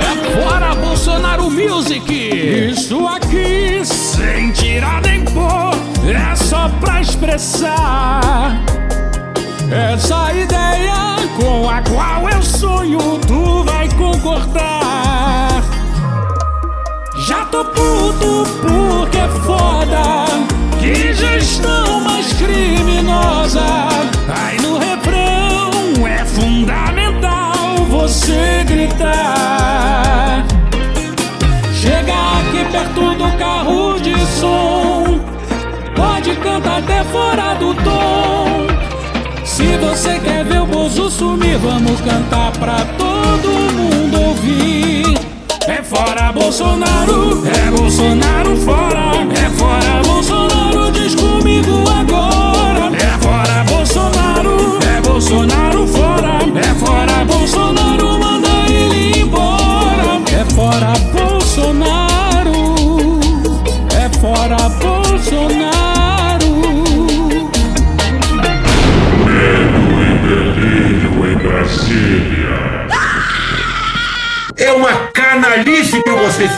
É fora Bolsonaro Music! Isso aqui, sem tirar nem pôr, é só pra expressar. Essa ideia com a qual eu sonho, tu vai concordar. Já tô puto porque é foda, que gestão mais criminosa. Aí no refrão é fundamental você gritar. Chega aqui perto do carro de som, pode cantar até fora do tom. Se você quer ver o Bozo sumir, vamos cantar pra todo mundo ouvir. É fora Bolsonaro, é Bolsonaro fora, é fora Bolsonaro, diz comigo agora.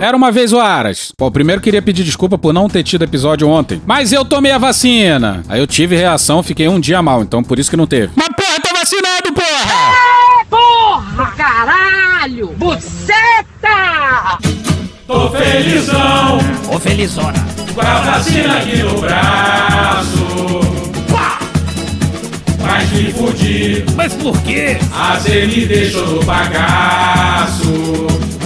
Era uma vez o Aras. Pô, primeiro queria pedir desculpa por não ter tido episódio ontem. Mas eu tomei a vacina. Aí eu tive reação, fiquei um dia mal, então por isso que não teve. Mas porra, tô vacinado, porra! Porra, caralho! Buceta! Tô felizão, Ô felizona. com a vacina aqui no braço. Pá! Mas me fudi, Mas por quê? a Z me deixou no bagaço.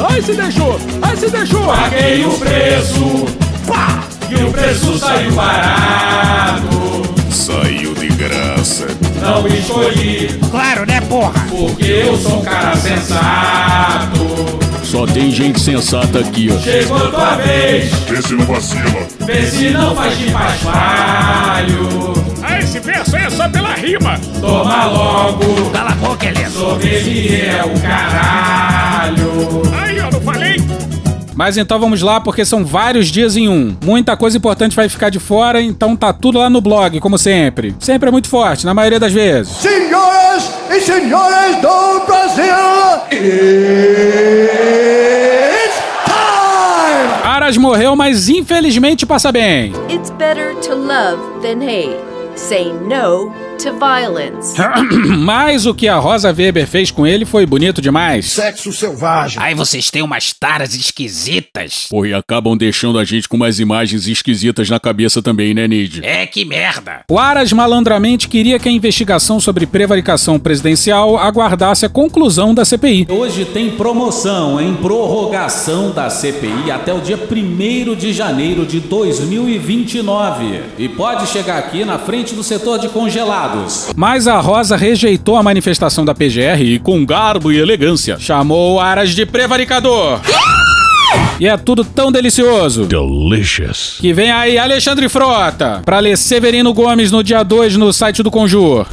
Ai, se deixou! Ai, se deixou! Paguei o preço, pá! E o preço saiu barato. Saiu de graça. Não escolhi, Claro, né, porra? porque eu sou um cara sensato. Só tem gente sensata aqui, ó. Chegou tua vez, Vê se não vacila. vê se não faz de paspalho. Ah, esse verso aí é só pela rima! Toma logo, Cala a boca, Helena. sommelier é o caralho. Aí, ó, não falei? Mas então vamos lá, porque são vários dias em um. Muita coisa importante vai ficar de fora, então tá tudo lá no blog, como sempre. Sempre é muito forte, na maioria das vezes. Senhoras e senhores do Brasil! It's time! Aras morreu, mas infelizmente passa bem. It's better to love than hate. Say no to violence. mas o que a Rosa Weber fez com ele foi bonito demais. Sexo selvagem! Ai, vocês têm umas taras esquisitas. Pô, e acabam deixando a gente com umas imagens esquisitas na cabeça também, né, Nid? É que merda. O Aras malandramente queria que a investigação sobre prevaricação presidencial aguardasse a conclusão da CPI. Hoje tem promoção em prorrogação da CPI até o dia 1 de janeiro de 2029. E pode chegar aqui na frente do setor de Mas a Rosa rejeitou a manifestação da PGR e, com garbo e elegância, chamou o Aras de prevaricador. E é tudo tão delicioso Delicious. que vem aí Alexandre Frota pra ler Severino Gomes no dia 2 no site do Conjur.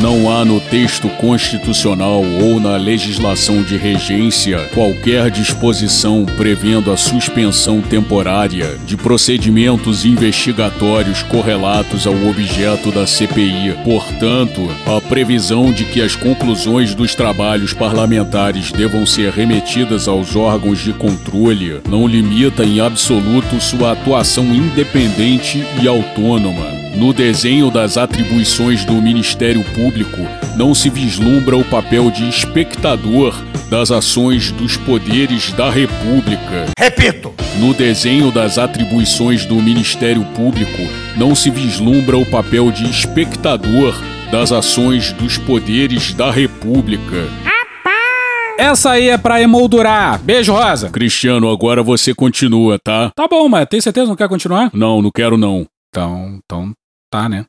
Não há no texto constitucional ou na legislação de regência qualquer disposição prevendo a suspensão temporária de procedimentos investigatórios correlatos ao objeto da CPI. Portanto, a previsão de que as conclusões dos trabalhos parlamentares devam ser remetidas aos órgãos de controle não limita em absoluto sua atuação independente e autônoma. No desenho das atribuições do Ministério Público, não se vislumbra o papel de espectador das ações dos poderes da República. Repito. No desenho das atribuições do Ministério Público, não se vislumbra o papel de espectador das ações dos poderes da República. Essa aí é pra emoldurar. Beijo, Rosa. Cristiano, agora você continua, tá? Tá bom, mas tem certeza que não quer continuar? Não, não quero não. Então, então tá, né?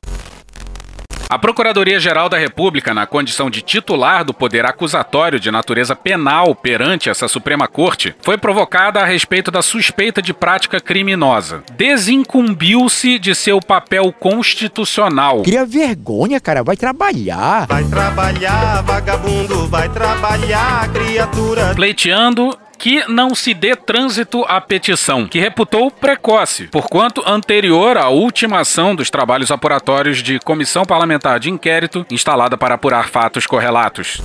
A Procuradoria-Geral da República, na condição de titular do poder acusatório de natureza penal perante essa Suprema Corte, foi provocada a respeito da suspeita de prática criminosa. Desincumbiu-se de seu papel constitucional. Cria vergonha, cara. Vai trabalhar. Vai trabalhar, vagabundo, vai trabalhar, criatura. Pleiteando que não se dê trânsito à petição, que reputou precoce, porquanto anterior à ultimação dos trabalhos apuratórios de comissão parlamentar de inquérito instalada para apurar fatos correlatos.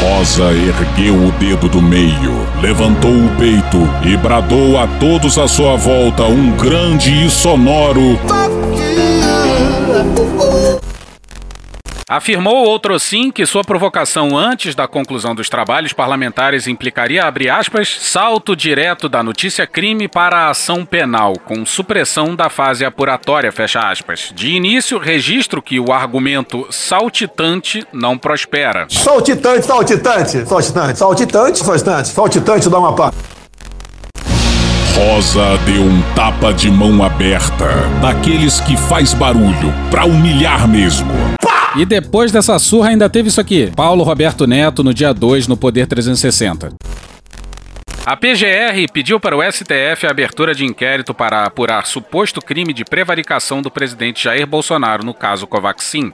Rosa ergueu o dedo do meio, levantou o peito e bradou a todos à sua volta um grande e sonoro. Afirmou outro sim que sua provocação antes da conclusão dos trabalhos parlamentares implicaria, abre aspas, salto direto da notícia crime para a ação penal, com supressão da fase apuratória, fecha aspas. De início, registro que o argumento saltitante não prospera. Saltitante, saltitante, saltitante, saltitante, saltitante, saltitante, dá uma pá. Rosa deu um tapa de mão aberta, daqueles que faz barulho, pra humilhar mesmo. E depois dessa surra ainda teve isso aqui. Paulo Roberto Neto no dia 2 no Poder 360. A PGR pediu para o STF a abertura de inquérito para apurar suposto crime de prevaricação do presidente Jair Bolsonaro no caso Covaxin.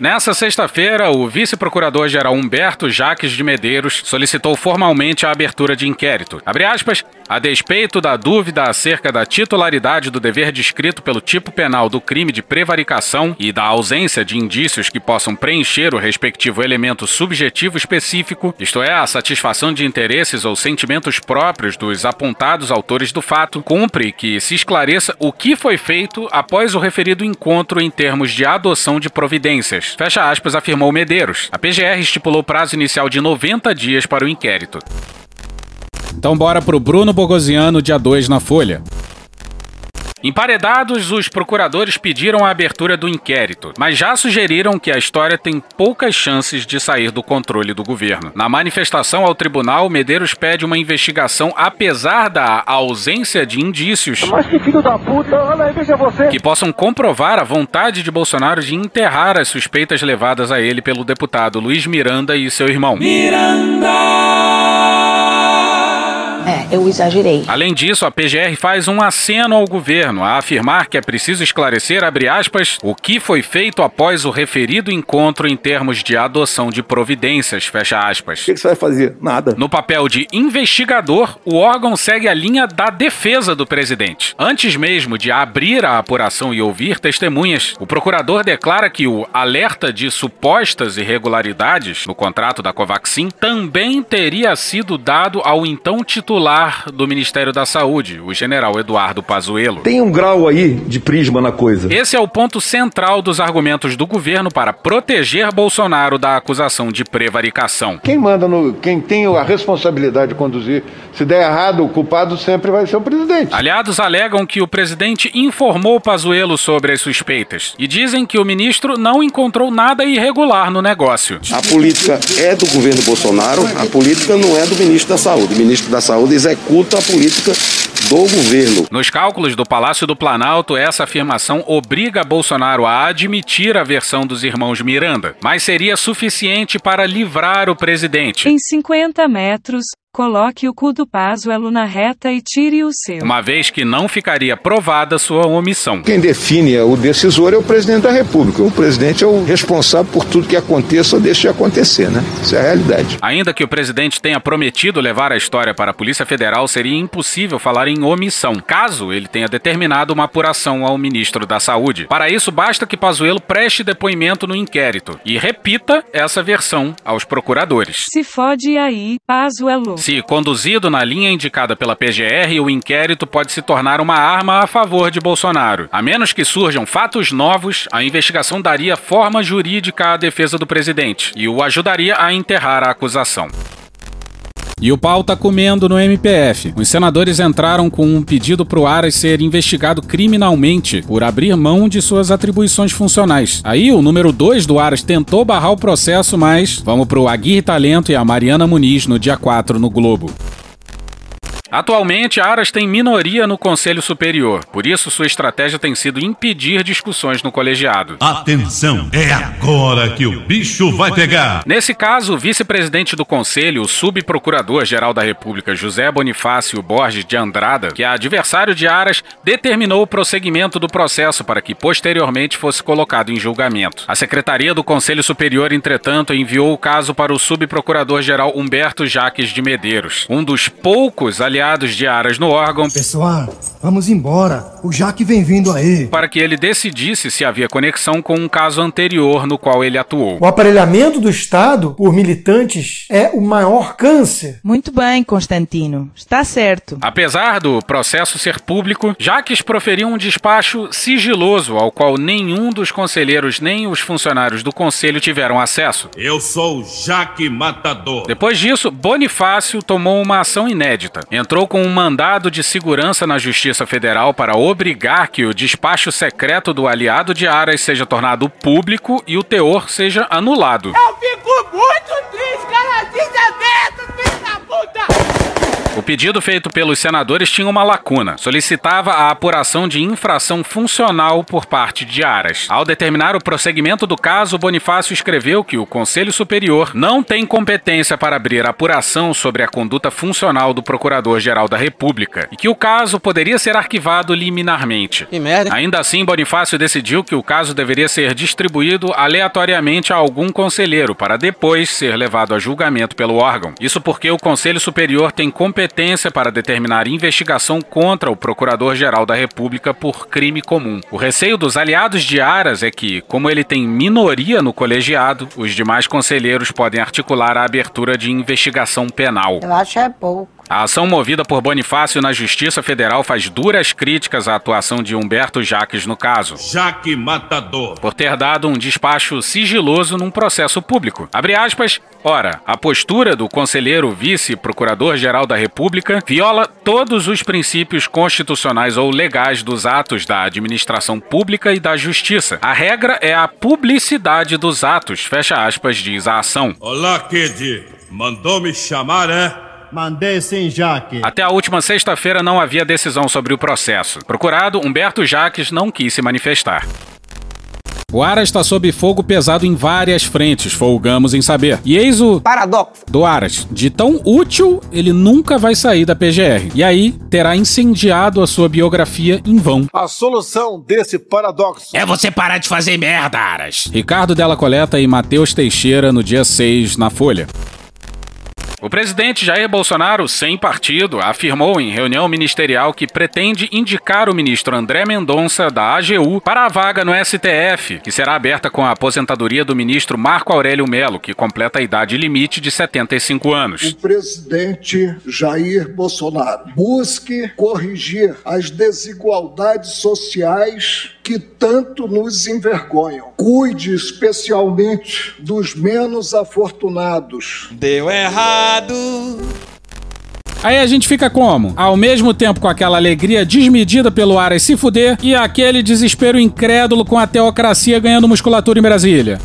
Nessa sexta-feira, o vice-procurador-geral Humberto Jaques de Medeiros solicitou formalmente a abertura de inquérito. Abre aspas, a despeito da dúvida acerca da titularidade do dever descrito pelo tipo penal do crime de prevaricação e da ausência de indícios que possam preencher o respectivo elemento subjetivo específico, isto é, a satisfação de interesses ou sentimentos próprios dos apontados autores do fato, cumpre que se esclareça o que foi feito após o referido encontro em termos de adoção de providências. Fecha aspas, afirmou Medeiros. A PGR estipulou prazo inicial de 90 dias para o inquérito. Então bora pro Bruno Bogosiano, dia 2 na Folha. Emparedados, os procuradores pediram a abertura do inquérito, mas já sugeriram que a história tem poucas chances de sair do controle do governo. Na manifestação ao tribunal, Medeiros pede uma investigação apesar da ausência de indícios Mas que filho da puta, olha aí, veja você. que possam comprovar a vontade de Bolsonaro de enterrar as suspeitas levadas a ele pelo deputado Luiz Miranda e seu irmão. É, eu exagerei. Além disso, a PGR faz um aceno ao governo a afirmar que é preciso esclarecer, abre aspas, o que foi feito após o referido encontro em termos de adoção de providências, fecha aspas. O que, que você vai fazer? Nada. No papel de investigador, o órgão segue a linha da defesa do presidente. Antes mesmo de abrir a apuração e ouvir testemunhas, o procurador declara que o alerta de supostas irregularidades no contrato da Covaxin também teria sido dado ao então titular do Ministério da Saúde, o general Eduardo Pazuello. Tem um grau aí de prisma na coisa. Esse é o ponto central dos argumentos do governo para proteger Bolsonaro da acusação de prevaricação. Quem manda no. Quem tem a responsabilidade de conduzir, se der errado, o culpado sempre vai ser o presidente. Aliados alegam que o presidente informou Pazuello sobre as suspeitas e dizem que o ministro não encontrou nada irregular no negócio. A política é do governo Bolsonaro, a política não é do ministro da Saúde. O ministro da Saúde executa a política do governo. Nos cálculos do Palácio do Planalto, essa afirmação obriga Bolsonaro a admitir a versão dos irmãos Miranda, mas seria suficiente para livrar o presidente. Em 50 metros, coloque o cu do Pazuello na reta e tire o seu. Uma vez que não ficaria provada sua omissão. Quem define o decisor é o presidente da República. O presidente é o responsável por tudo que aconteça ou deixe de acontecer, né? Isso é a realidade. Ainda que o presidente tenha prometido levar a história para a Polícia Federal, seria impossível falar em omissão, caso ele tenha determinado uma apuração ao ministro da Saúde. Para isso, basta que Pazuello preste depoimento no inquérito e repita essa versão aos procuradores. Se fode aí, Pazuello. Se conduzido na linha indicada pela PGR, o inquérito pode se tornar uma arma a favor de Bolsonaro. A menos que surjam fatos novos, a investigação daria forma jurídica à defesa do presidente e o ajudaria a enterrar a acusação. E o pau tá comendo no MPF. Os senadores entraram com um pedido pro Aras ser investigado criminalmente por abrir mão de suas atribuições funcionais. Aí o número 2 do Aras tentou barrar o processo, mas vamos pro Aguirre Talento e a Mariana Muniz no dia 4 no Globo. Atualmente, Aras tem minoria no Conselho Superior, por isso sua estratégia tem sido impedir discussões no colegiado. Atenção, é agora que o bicho vai pegar. Nesse caso, o vice-presidente do Conselho, o subprocurador-geral da República, José Bonifácio Borges de Andrada, que é adversário de Aras, determinou o prosseguimento do processo para que posteriormente fosse colocado em julgamento. A Secretaria do Conselho Superior, entretanto, enviou o caso para o subprocurador-geral Humberto Jaques de Medeiros, um dos poucos aliados de Aras no órgão. Pessoal, vamos embora. O Jaque vem vindo aí. Para que ele decidisse se havia conexão com um caso anterior no qual ele atuou. O aparelhamento do Estado por militantes é o maior câncer. Muito bem, Constantino. Está certo. Apesar do processo ser público, Jaques proferiu um despacho sigiloso ao qual nenhum dos conselheiros nem os funcionários do conselho tiveram acesso. Eu sou o Jaque Matador. Depois disso, Bonifácio tomou uma ação inédita. Entrou com um mandado de segurança na Justiça Federal para obrigar que o despacho secreto do aliado de Aras seja tornado público e o teor seja anulado. Eu fico muito triste, cara, desaberto, filho da puta! O pedido feito pelos senadores tinha uma lacuna. Solicitava a apuração de infração funcional por parte de Aras. Ao determinar o prosseguimento do caso, Bonifácio escreveu que o Conselho Superior não tem competência para abrir apuração sobre a conduta funcional do Procurador-Geral da República e que o caso poderia ser arquivado liminarmente. Ainda assim, Bonifácio decidiu que o caso deveria ser distribuído aleatoriamente a algum conselheiro para depois ser levado a julgamento pelo órgão. Isso porque o Conselho Superior tem competência para determinar investigação contra o Procurador-Geral da República por crime comum. O receio dos aliados de Aras é que, como ele tem minoria no colegiado, os demais conselheiros podem articular a abertura de investigação penal. Eu acho é pouco. A ação movida por Bonifácio na Justiça Federal faz duras críticas à atuação de Humberto Jaques no caso. Jaque Matador. Por ter dado um despacho sigiloso num processo público. Abre aspas. Ora, a postura do conselheiro vice-procurador-geral da República viola todos os princípios constitucionais ou legais dos atos da administração pública e da justiça. A regra é a publicidade dos atos, fecha aspas, diz a ação. Olá, Kid. Mandou me chamar, é? Mandei sim, Jaque. Até a última sexta-feira não havia decisão sobre o processo. Procurado, Humberto Jaques não quis se manifestar. O Aras está sob fogo pesado em várias frentes, folgamos em saber. E eis o paradoxo do Aras. De tão útil, ele nunca vai sair da PGR. E aí terá incendiado a sua biografia em vão. A solução desse paradoxo é você parar de fazer merda, Aras. Ricardo Della Coleta e Matheus Teixeira no dia 6 na Folha. O presidente Jair Bolsonaro, sem partido, afirmou em reunião ministerial que pretende indicar o ministro André Mendonça, da AGU, para a vaga no STF, que será aberta com a aposentadoria do ministro Marco Aurélio Melo, que completa a idade limite de 75 anos. O presidente Jair Bolsonaro busque corrigir as desigualdades sociais que tanto nos envergonham. Cuide especialmente dos menos afortunados. Deu errado. Aí a gente fica como? Ao mesmo tempo com aquela alegria desmedida pelo Aras se fuder e aquele desespero incrédulo com a teocracia ganhando musculatura em Brasília.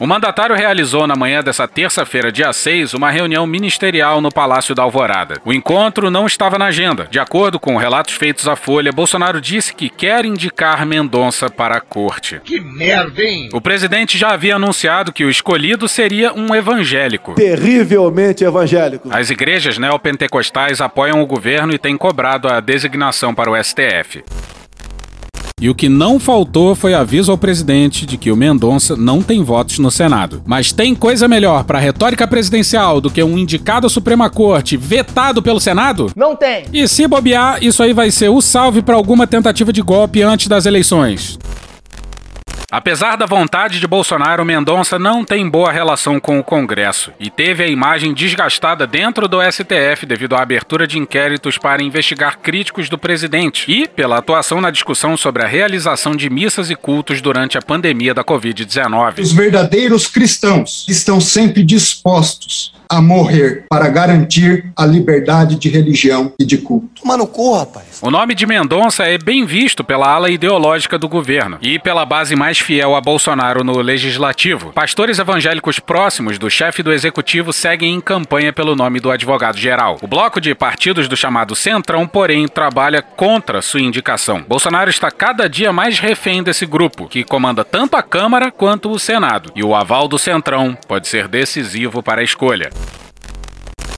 O mandatário realizou na manhã dessa terça-feira, dia 6, uma reunião ministerial no Palácio da Alvorada. O encontro não estava na agenda. De acordo com relatos feitos à Folha, Bolsonaro disse que quer indicar Mendonça para a corte. Que merda, hein? O presidente já havia anunciado que o escolhido seria um evangélico. Terrivelmente evangélico. As igrejas neopentecostais apoiam o governo e têm cobrado a designação para o STF. E o que não faltou foi aviso ao presidente de que o Mendonça não tem votos no Senado. Mas tem coisa melhor para a retórica presidencial do que um indicado à Suprema Corte vetado pelo Senado? Não tem. E se bobear, isso aí vai ser o salve para alguma tentativa de golpe antes das eleições. Apesar da vontade de Bolsonaro, Mendonça não tem boa relação com o Congresso e teve a imagem desgastada dentro do STF devido à abertura de inquéritos para investigar críticos do presidente e pela atuação na discussão sobre a realização de missas e cultos durante a pandemia da Covid-19. Os verdadeiros cristãos estão sempre dispostos a morrer para garantir a liberdade de religião e de culto. Toma no cu, rapaz. O nome de Mendonça é bem visto pela ala ideológica do governo e pela base mais fiel a Bolsonaro no legislativo. Pastores evangélicos próximos do chefe do executivo seguem em campanha pelo nome do advogado-geral. O bloco de partidos do chamado Centrão, porém, trabalha contra sua indicação. Bolsonaro está cada dia mais refém desse grupo, que comanda tanto a Câmara quanto o Senado. E o aval do Centrão pode ser decisivo para a escolha.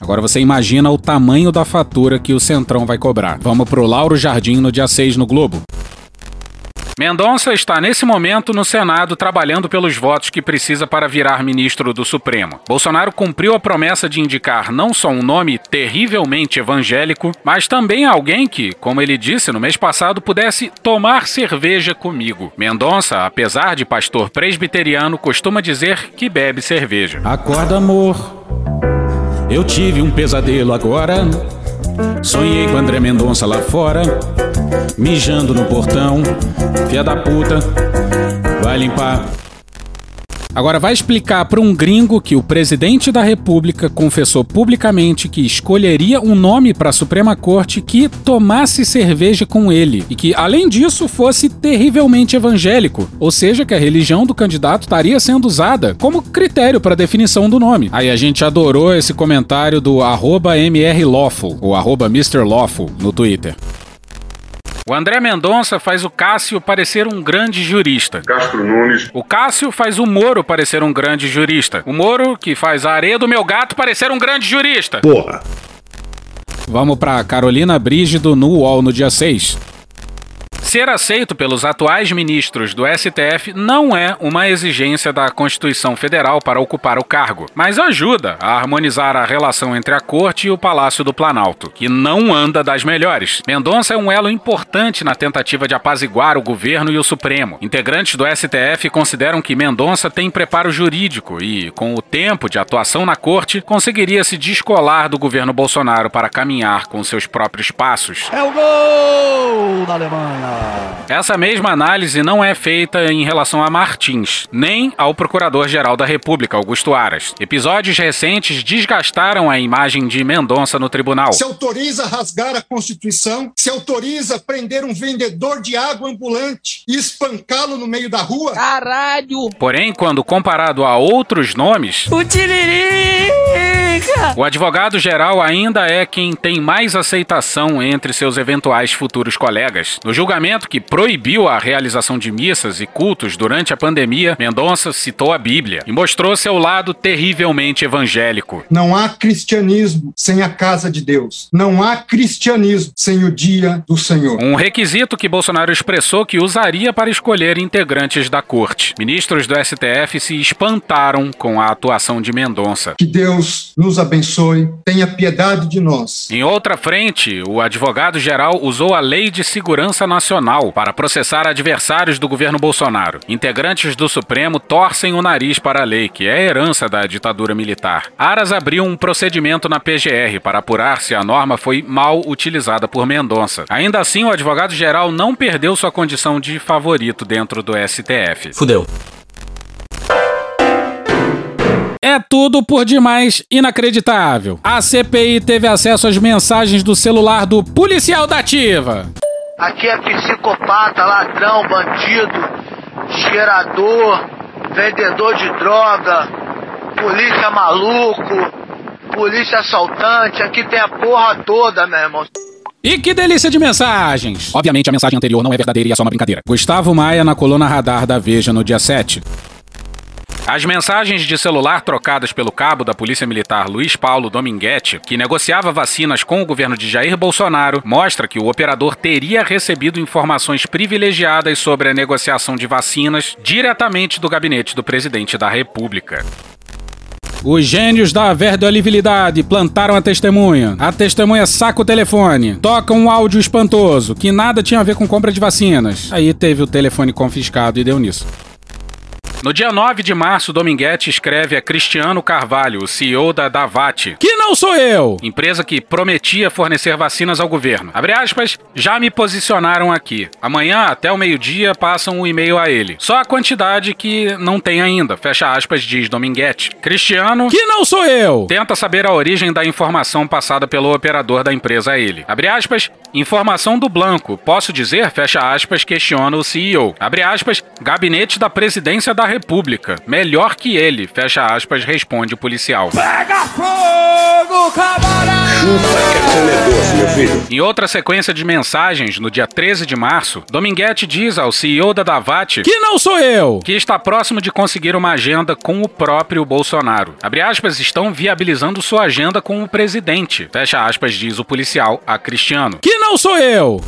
Agora você imagina o tamanho da fatura que o Centrão vai cobrar. Vamos pro Lauro Jardim no dia 6 no Globo. Mendonça está nesse momento no Senado trabalhando pelos votos que precisa para virar ministro do Supremo. Bolsonaro cumpriu a promessa de indicar não só um nome terrivelmente evangélico, mas também alguém que, como ele disse no mês passado, pudesse tomar cerveja comigo. Mendonça, apesar de pastor presbiteriano, costuma dizer que bebe cerveja. Acorda, amor. Eu tive um pesadelo agora. Sonhei com André Mendonça lá fora, mijando no portão. Fia da puta, vai limpar. Agora vai explicar para um gringo que o presidente da República confessou publicamente que escolheria um nome para a Suprema Corte que tomasse cerveja com ele e que, além disso, fosse terrivelmente evangélico, ou seja, que a religião do candidato estaria sendo usada como critério para definição do nome. Aí a gente adorou esse comentário do MRLawful, ou MrLawful no Twitter. O André Mendonça faz o Cássio parecer um grande jurista. Castro Nunes. O Cássio faz o Moro parecer um grande jurista. O Moro que faz a areia do meu gato parecer um grande jurista. Porra. Vamos para Carolina Brígido no UOL no dia 6. Ser aceito pelos atuais ministros do STF não é uma exigência da Constituição Federal para ocupar o cargo, mas ajuda a harmonizar a relação entre a Corte e o Palácio do Planalto, que não anda das melhores. Mendonça é um elo importante na tentativa de apaziguar o governo e o Supremo. Integrantes do STF consideram que Mendonça tem preparo jurídico e, com o tempo de atuação na Corte, conseguiria se descolar do governo Bolsonaro para caminhar com seus próprios passos. É o gol da Alemanha! Essa mesma análise não é feita em relação a Martins, nem ao Procurador-Geral da República, Augusto Aras. Episódios recentes desgastaram a imagem de Mendonça no tribunal. Se autoriza rasgar a Constituição, se autoriza prender um vendedor de água ambulante e espancá-lo no meio da rua. Caralho! Porém, quando comparado a outros nomes. O Tiririca! O advogado-geral ainda é quem tem mais aceitação entre seus eventuais futuros colegas. No julgamento que proibiu a realização de missas e cultos durante a pandemia, Mendonça citou a Bíblia e mostrou seu lado terrivelmente evangélico. Não há cristianismo sem a casa de Deus. Não há cristianismo sem o dia do Senhor. Um requisito que Bolsonaro expressou que usaria para escolher integrantes da corte. Ministros do STF se espantaram com a atuação de Mendonça. Que Deus nos abençoe, tenha piedade de nós. Em outra frente, o advogado-geral usou a Lei de Segurança Nacional para processar adversários do governo Bolsonaro. Integrantes do Supremo torcem o nariz para a lei, que é herança da ditadura militar. Aras abriu um procedimento na PGR para apurar se a norma foi mal utilizada por Mendonça. Ainda assim, o advogado-geral não perdeu sua condição de favorito dentro do STF. Fudeu. É tudo por demais inacreditável. A CPI teve acesso às mensagens do celular do policial da ativa. Aqui é psicopata, ladrão, bandido, cheirador, vendedor de droga, polícia maluco, polícia assaltante. Aqui tem a porra toda, meu irmão. E que delícia de mensagens! Obviamente a mensagem anterior não é verdadeira e é só uma brincadeira. Gustavo Maia na coluna Radar da Veja no dia 7. As mensagens de celular trocadas pelo cabo da Polícia Militar Luiz Paulo Dominguete, que negociava vacinas com o governo de Jair Bolsonaro, mostra que o operador teria recebido informações privilegiadas sobre a negociação de vacinas diretamente do gabinete do presidente da República. Os gênios da verdolibilidade plantaram a testemunha. A testemunha saca o telefone, toca um áudio espantoso que nada tinha a ver com compra de vacinas. Aí teve o telefone confiscado e deu nisso. No dia 9 de março, Dominguete escreve a Cristiano Carvalho, o CEO da Davat, que não sou eu, empresa que prometia fornecer vacinas ao governo. Abre aspas, já me posicionaram aqui. Amanhã, até o meio-dia, passam o um e-mail a ele. Só a quantidade que não tem ainda. Fecha aspas, diz Dominguete. Cristiano, que não sou eu, tenta saber a origem da informação passada pelo operador da empresa a ele. Abre aspas, informação do Blanco. Posso dizer, fecha aspas, questiona o CEO. Abre aspas, gabinete da presidência da República. Melhor que ele, fecha aspas, responde o policial. Pega fogo, camarada! Chupa que é meu filho. Em outra sequência de mensagens, no dia 13 de março, Dominguete diz ao CEO da Davat, que não sou eu, que está próximo de conseguir uma agenda com o próprio Bolsonaro. Abre aspas, estão viabilizando sua agenda com o presidente. Fecha aspas, diz o policial a Cristiano. Que não sou eu!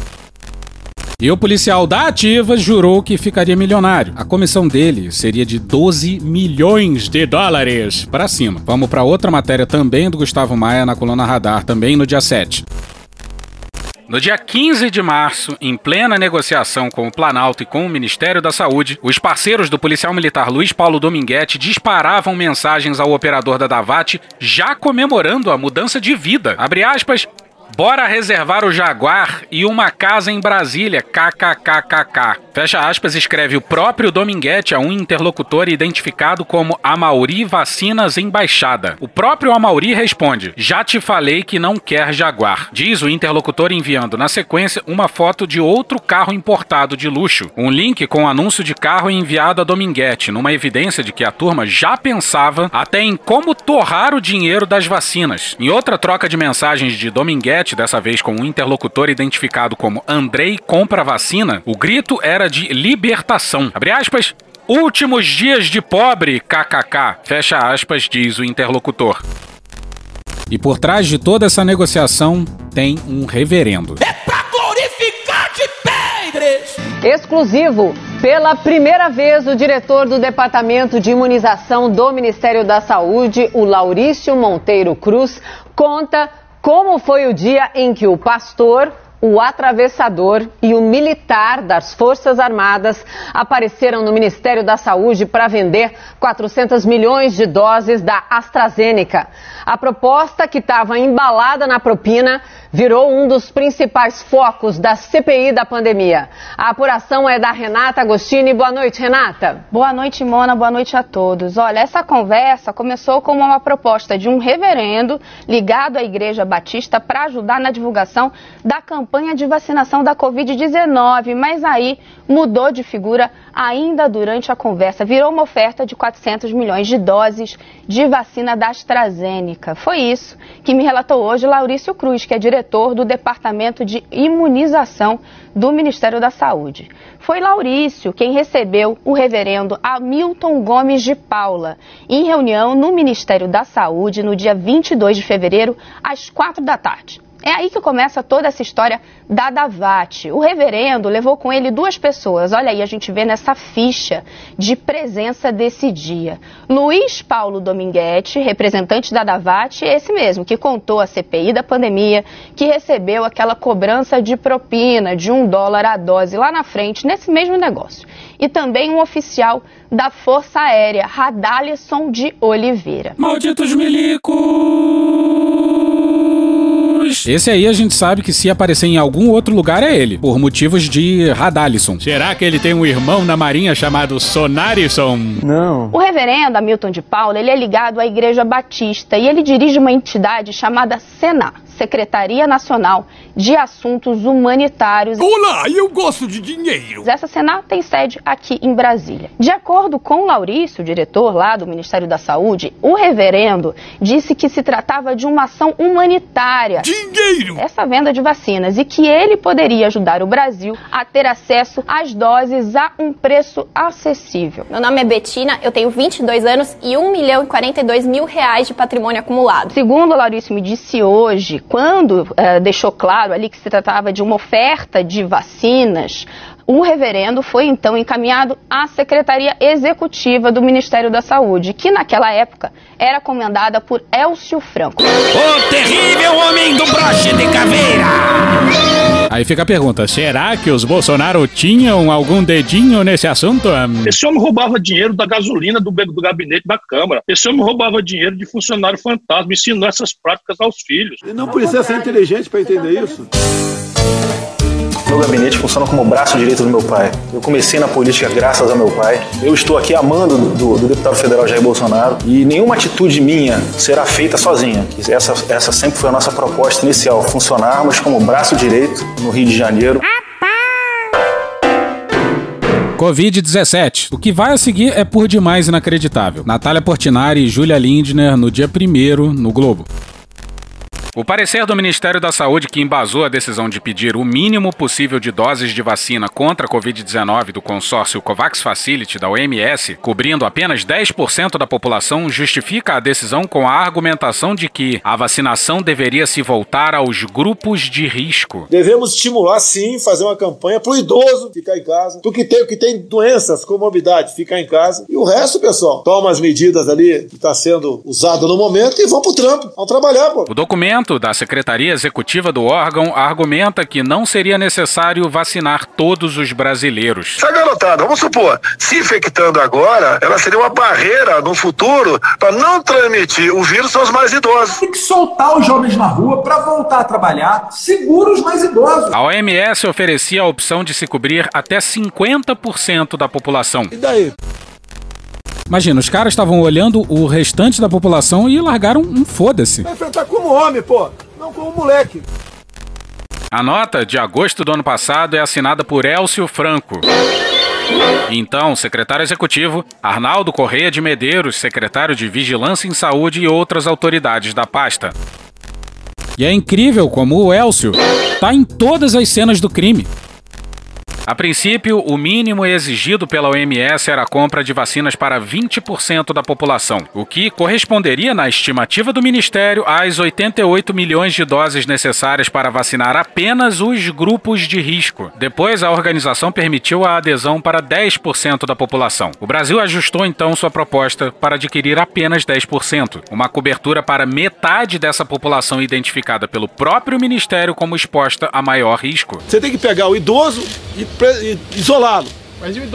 E o policial da Ativa jurou que ficaria milionário. A comissão dele seria de 12 milhões de dólares para cima. Vamos para outra matéria também do Gustavo Maia na coluna Radar, também no dia 7. No dia 15 de março, em plena negociação com o Planalto e com o Ministério da Saúde, os parceiros do policial militar Luiz Paulo Dominguete disparavam mensagens ao operador da Davat, já comemorando a mudança de vida. Abre aspas, Bora reservar o Jaguar e uma casa em Brasília, kkkk. Fecha aspas, escreve o próprio Dominguete a um interlocutor identificado como Amauri Vacinas Embaixada. O próprio Amauri responde: Já te falei que não quer Jaguar. Diz o interlocutor enviando na sequência uma foto de outro carro importado de luxo. Um link com anúncio de carro enviado a Dominguete, numa evidência de que a turma já pensava até em como torrar o dinheiro das vacinas. Em outra troca de mensagens de Dominguete, dessa vez com um interlocutor identificado como Andrei Compra Vacina, o grito era de libertação. Abre aspas. Últimos dias de pobre, kkk. Fecha aspas, diz o interlocutor. E por trás de toda essa negociação tem um reverendo. É pra glorificar de pedres! Exclusivo. Pela primeira vez, o diretor do Departamento de Imunização do Ministério da Saúde, o Laurício Monteiro Cruz, conta como foi o dia em que o pastor, o atravessador e o militar das Forças Armadas apareceram no Ministério da Saúde para vender 400 milhões de doses da AstraZeneca. A proposta, que estava embalada na propina, virou um dos principais focos da CPI da pandemia. A apuração é da Renata Agostini. Boa noite, Renata. Boa noite, Mona. Boa noite a todos. Olha, essa conversa começou como uma proposta de um reverendo ligado à Igreja Batista para ajudar na divulgação da campanha de vacinação da Covid-19, mas aí mudou de figura ainda durante a conversa. Virou uma oferta de 400 milhões de doses de vacina da AstraZeneca. Foi isso que me relatou hoje Laurício Cruz, que é diretor do Departamento de Imunização do Ministério da Saúde. Foi Laurício quem recebeu o reverendo Hamilton Gomes de Paula em reunião no Ministério da Saúde no dia 22 de fevereiro, às quatro da tarde. É aí que começa toda essa história da Davat. O reverendo levou com ele duas pessoas. Olha aí, a gente vê nessa ficha de presença desse dia. Luiz Paulo Dominguete, representante da Davat, esse mesmo, que contou a CPI da pandemia, que recebeu aquela cobrança de propina de um dólar a dose lá na frente, nesse mesmo negócio. E também um oficial da Força Aérea, Radalisson de Oliveira. Malditos milicos! Esse aí a gente sabe que se aparecer em algum outro lugar é ele, por motivos de Radalisson. Será que ele tem um irmão na marinha chamado Sonarisson? Não. O reverendo Hamilton de Paula, ele é ligado à Igreja Batista e ele dirige uma entidade chamada Senar. Secretaria Nacional de Assuntos Humanitários. Olá, eu gosto de dinheiro. Essa Senat tem sede aqui em Brasília. De acordo com o Laurício, diretor lá do Ministério da Saúde, o reverendo disse que se tratava de uma ação humanitária. Dinheiro! Essa venda de vacinas e que ele poderia ajudar o Brasil a ter acesso às doses a um preço acessível. Meu nome é Betina, eu tenho 22 anos e 1 milhão e 42 mil reais de patrimônio acumulado. Segundo o Laurício me disse hoje, quando uh, deixou claro ali que se tratava de uma oferta de vacinas O reverendo foi então encaminhado à Secretaria Executiva do Ministério da Saúde, que naquela época era comandada por Elcio Franco. O terrível homem do broche de caveira! Aí fica a pergunta: será que os Bolsonaro tinham algum dedinho nesse assunto? Esse homem roubava dinheiro da gasolina do, do gabinete da Câmara. Esse homem roubava dinheiro de funcionário fantasma, ensinou essas práticas aos filhos. E não precisa ser inteligente para entender isso. Meu gabinete funciona como o braço direito do meu pai. Eu comecei na política graças ao meu pai. Eu estou aqui amando do, do deputado federal Jair Bolsonaro e nenhuma atitude minha será feita sozinha. Essa, essa sempre foi a nossa proposta inicial, funcionarmos como braço direito no Rio de Janeiro. Covid-17. O que vai a seguir é por demais inacreditável. Natália Portinari e Júlia Lindner no dia 1 no Globo. O parecer do Ministério da Saúde que embasou a decisão de pedir o mínimo possível de doses de vacina contra a Covid-19 do consórcio COVAX Facility da OMS, cobrindo apenas 10% da população, justifica a decisão com a argumentação de que a vacinação deveria se voltar aos grupos de risco. Devemos estimular, sim, fazer uma campanha para o idoso ficar em casa, para o que tem, que tem doenças, comorbidade, ficar em casa. E o resto, pessoal, toma as medidas ali que está sendo usado no momento e vão para o trampo, vão trabalhar, pô. O documento da Secretaria Executiva do órgão argumenta que não seria necessário vacinar todos os brasileiros. Essa garotada, vamos supor, se infectando agora, ela seria uma barreira no futuro para não transmitir o vírus aos mais idosos. Tem que soltar os jovens na rua para voltar a trabalhar, segura os mais idosos. A OMS oferecia a opção de se cobrir até 50% da população. E daí? Imagina, os caras estavam olhando o restante da população e largaram um foda-se. Vai enfrentar como homem, pô, não como moleque. A nota de agosto do ano passado é assinada por Elcio Franco. Então, secretário executivo, Arnaldo Correia de Medeiros, secretário de Vigilância em Saúde e outras autoridades da pasta. E é incrível como o Elcio tá em todas as cenas do crime. A princípio, o mínimo exigido pela OMS era a compra de vacinas para 20% da população, o que corresponderia, na estimativa do Ministério, às 88 milhões de doses necessárias para vacinar apenas os grupos de risco. Depois, a organização permitiu a adesão para 10% da população. O Brasil ajustou então sua proposta para adquirir apenas 10%, uma cobertura para metade dessa população identificada pelo próprio Ministério como exposta a maior risco. Você tem que pegar o idoso e isolá-lo.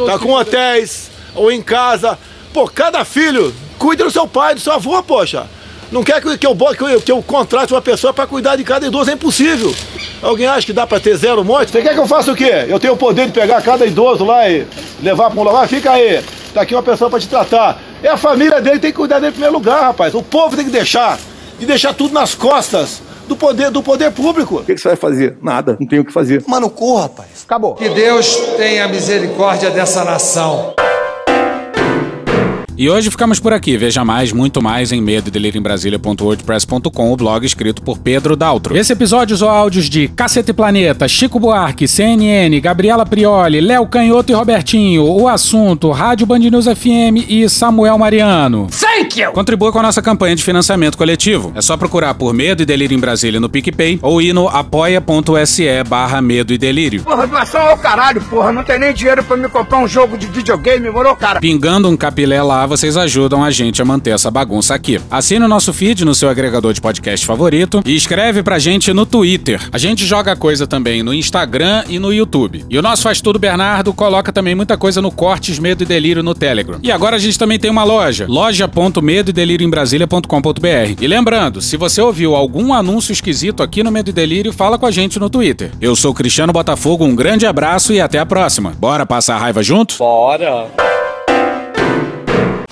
Tá com hotéis ou em casa. Pô, cada filho cuida do seu pai, do seu avô, poxa. Não quer que eu, que eu, que eu, contrate uma pessoa para cuidar de cada idoso, é impossível. Alguém acha que dá para ter zero morte? Você quer que eu faça o quê? Eu tenho o poder de pegar cada idoso lá e levar para um lugar? Fica aí, tá aqui uma pessoa para te tratar. É a família dele que tem que cuidar dele em primeiro lugar, rapaz. O povo tem que deixar, de deixar tudo nas costas do poder, do poder público. O que, que você vai fazer? Nada, não tem o que fazer. Mano, corra, rapaz. Acabou. Que Deus tenha misericórdia dessa nação. E hoje ficamos por aqui. Veja mais, muito mais em medo em Brasília.wordpress.com, o blog escrito por Pedro Daltro. Esse episódio usou áudios de Cacete Planeta, Chico Buarque, CNN, Gabriela Prioli, Léo Canhoto e Robertinho, O Assunto, Rádio Band News FM e Samuel Mariano. Thank you! Contribua com a nossa campanha de financiamento coletivo. É só procurar por Medo e Delírio em Brasília no PicPay ou ir no apoia.se barra Medo e Delírio. Porra, doação ao caralho, porra. Não tem nem dinheiro pra me comprar um jogo de videogame, morou, cara? Pingando um capilé lá, vocês ajudam a gente a manter essa bagunça aqui. Assine o nosso feed no seu agregador de podcast favorito e escreve pra gente no Twitter. A gente joga coisa também no Instagram e no YouTube. E o nosso Faz Tudo Bernardo coloca também muita coisa no Cortes Medo e Delírio no Telegram. E agora a gente também tem uma loja, loja.medo delírio em Brasília.com.br. E lembrando, se você ouviu algum anúncio esquisito aqui no Medo e Delírio, fala com a gente no Twitter. Eu sou Cristiano Botafogo, um grande abraço e até a próxima. Bora passar a raiva junto? Bora!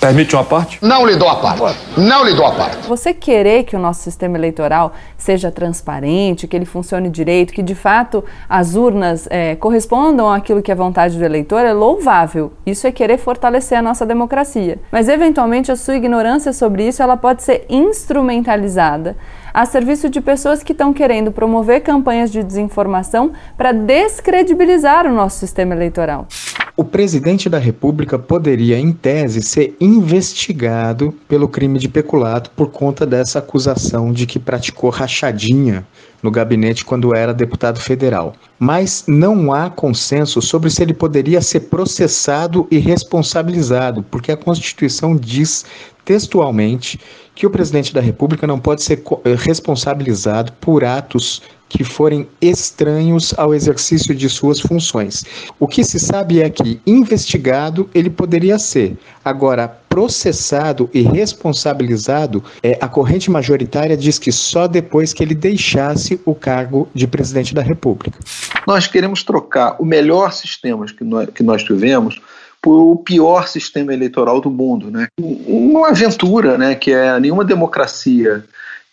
Permite uma parte? Não lhe dou a parte. Não lhe dou a parte. Você querer que o nosso sistema eleitoral seja transparente, que ele funcione direito, que de fato as urnas é, correspondam àquilo que é vontade do eleitor é louvável. Isso é querer fortalecer a nossa democracia. Mas eventualmente a sua ignorância sobre isso ela pode ser instrumentalizada a serviço de pessoas que estão querendo promover campanhas de desinformação para descredibilizar o nosso sistema eleitoral. O presidente da República poderia, em tese, ser investigado pelo crime de peculato por conta dessa acusação de que praticou rachadinha no gabinete quando era deputado federal. Mas não há consenso sobre se ele poderia ser processado e responsabilizado, porque a Constituição diz textualmente que o presidente da República não pode ser responsabilizado por atos que forem estranhos ao exercício de suas funções. O que se sabe é que investigado ele poderia ser. Agora, processado e responsabilizado, é, a corrente majoritária diz que só depois que ele deixasse o cargo de presidente da República. Nós queremos trocar o melhor sistema que nós, que nós tivemos por o pior sistema eleitoral do mundo, né? Uma aventura, né? Que é nenhuma democracia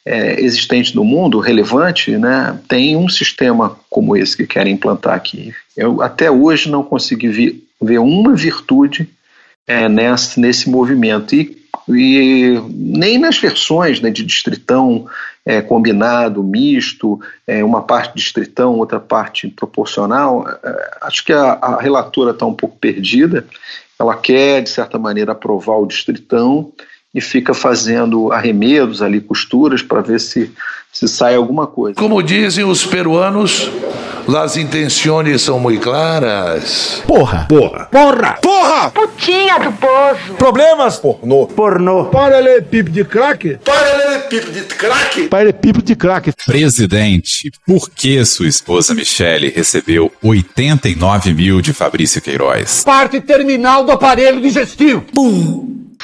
é, existente no mundo, relevante, né, tem um sistema como esse que querem implantar aqui. Eu até hoje não consegui vi, ver uma virtude é, nesse, movimento. E, e, nem nas versões né, de distritão é, combinado, misto, é, uma parte distritão, outra parte proporcional, é, acho que a, a relatora está um pouco perdida. Ela quer, de certa maneira, aprovar o distritão e fica fazendo arremedos ali, costuras, para ver se, se sai alguma coisa. Como dizem os peruanos, as intenções são muito claras. Porra! Porra! Porra! Porra! Putinha do poço. Problemas? Pornô. Pornô. Paralelepípedo de crack? Paralelepípedo de crack? Paralelepípedo de crack. Presidente, por que sua esposa Michele recebeu 89 mil de Fabrício Queiroz? Parte terminal do aparelho digestivo. Bum.